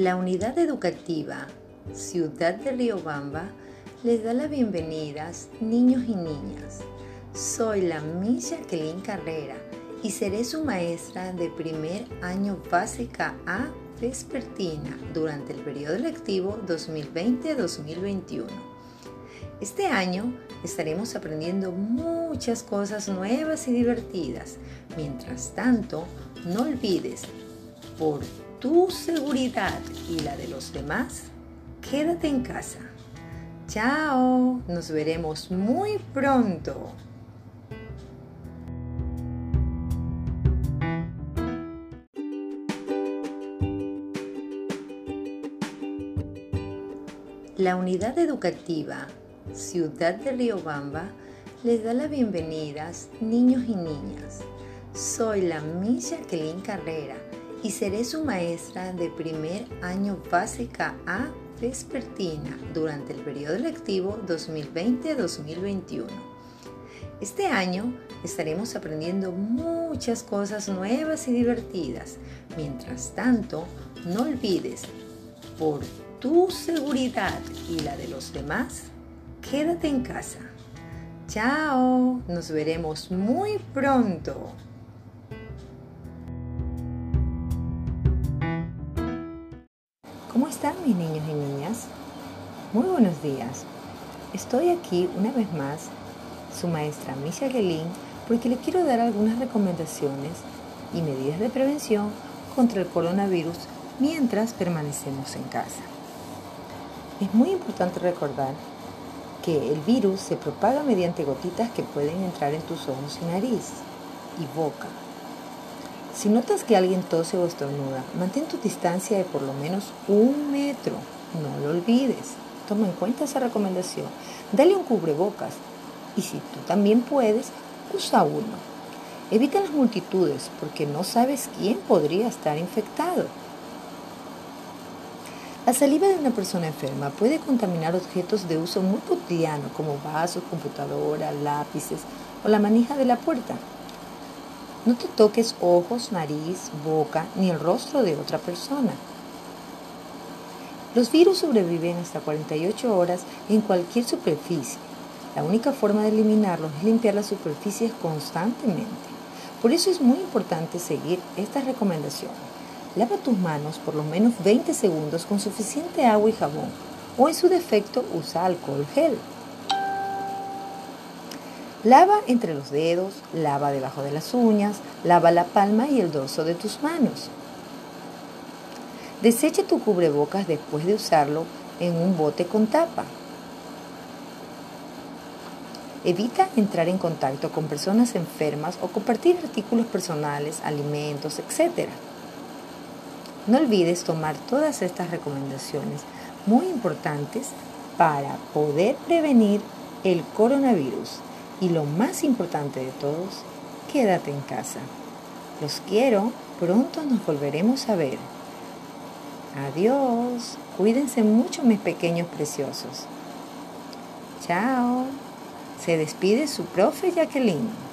La unidad educativa Ciudad de Riobamba les da las bienvenidas niños y niñas. Soy la Miss Jacqueline Carrera y seré su maestra de primer año básica A vespertina durante el periodo lectivo 2020-2021. Este año estaremos aprendiendo muchas cosas nuevas y divertidas. Mientras tanto, no olvides, por tu seguridad y la de los demás, quédate en casa. Chao, nos veremos muy pronto. La unidad educativa Ciudad de Riobamba les da las bienvenidas niños y niñas. Soy la Miss Jacqueline Carrera y seré su maestra de primer año básica A vespertina durante el periodo lectivo 2020-2021. Este año estaremos aprendiendo muchas cosas nuevas y divertidas. Mientras tanto, no olvides, por tu seguridad y la de los demás, quédate en casa. Chao, nos veremos muy pronto. ¿Cómo están mis niños y niñas? Muy buenos días. Estoy aquí una vez más, su maestra Misha Gelin, porque le quiero dar algunas recomendaciones y medidas de prevención contra el coronavirus mientras permanecemos en casa. Es muy importante recordar que el virus se propaga mediante gotitas que pueden entrar en tus ojos y nariz y boca. Si notas que alguien tose o estornuda, mantén tu distancia de por lo menos un metro. No lo olvides. Toma en cuenta esa recomendación. Dale un cubrebocas y si tú también puedes, usa uno. Evita las multitudes porque no sabes quién podría estar infectado. La saliva de una persona enferma puede contaminar objetos de uso muy cotidiano como vasos, computadoras, lápices o la manija de la puerta. No te toques ojos, nariz, boca ni el rostro de otra persona. Los virus sobreviven hasta 48 horas en cualquier superficie. La única forma de eliminarlos es limpiar las superficies constantemente. Por eso es muy importante seguir estas recomendaciones. Lava tus manos por lo menos 20 segundos con suficiente agua y jabón o en su defecto usa alcohol gel. Lava entre los dedos, lava debajo de las uñas, lava la palma y el dorso de tus manos. Desecha tu cubrebocas después de usarlo en un bote con tapa. Evita entrar en contacto con personas enfermas o compartir artículos personales, alimentos, etc. No olvides tomar todas estas recomendaciones muy importantes para poder prevenir el coronavirus. Y lo más importante de todos, quédate en casa. Los quiero, pronto nos volveremos a ver. Adiós, cuídense mucho mis pequeños preciosos. Chao, se despide su profe Jacqueline.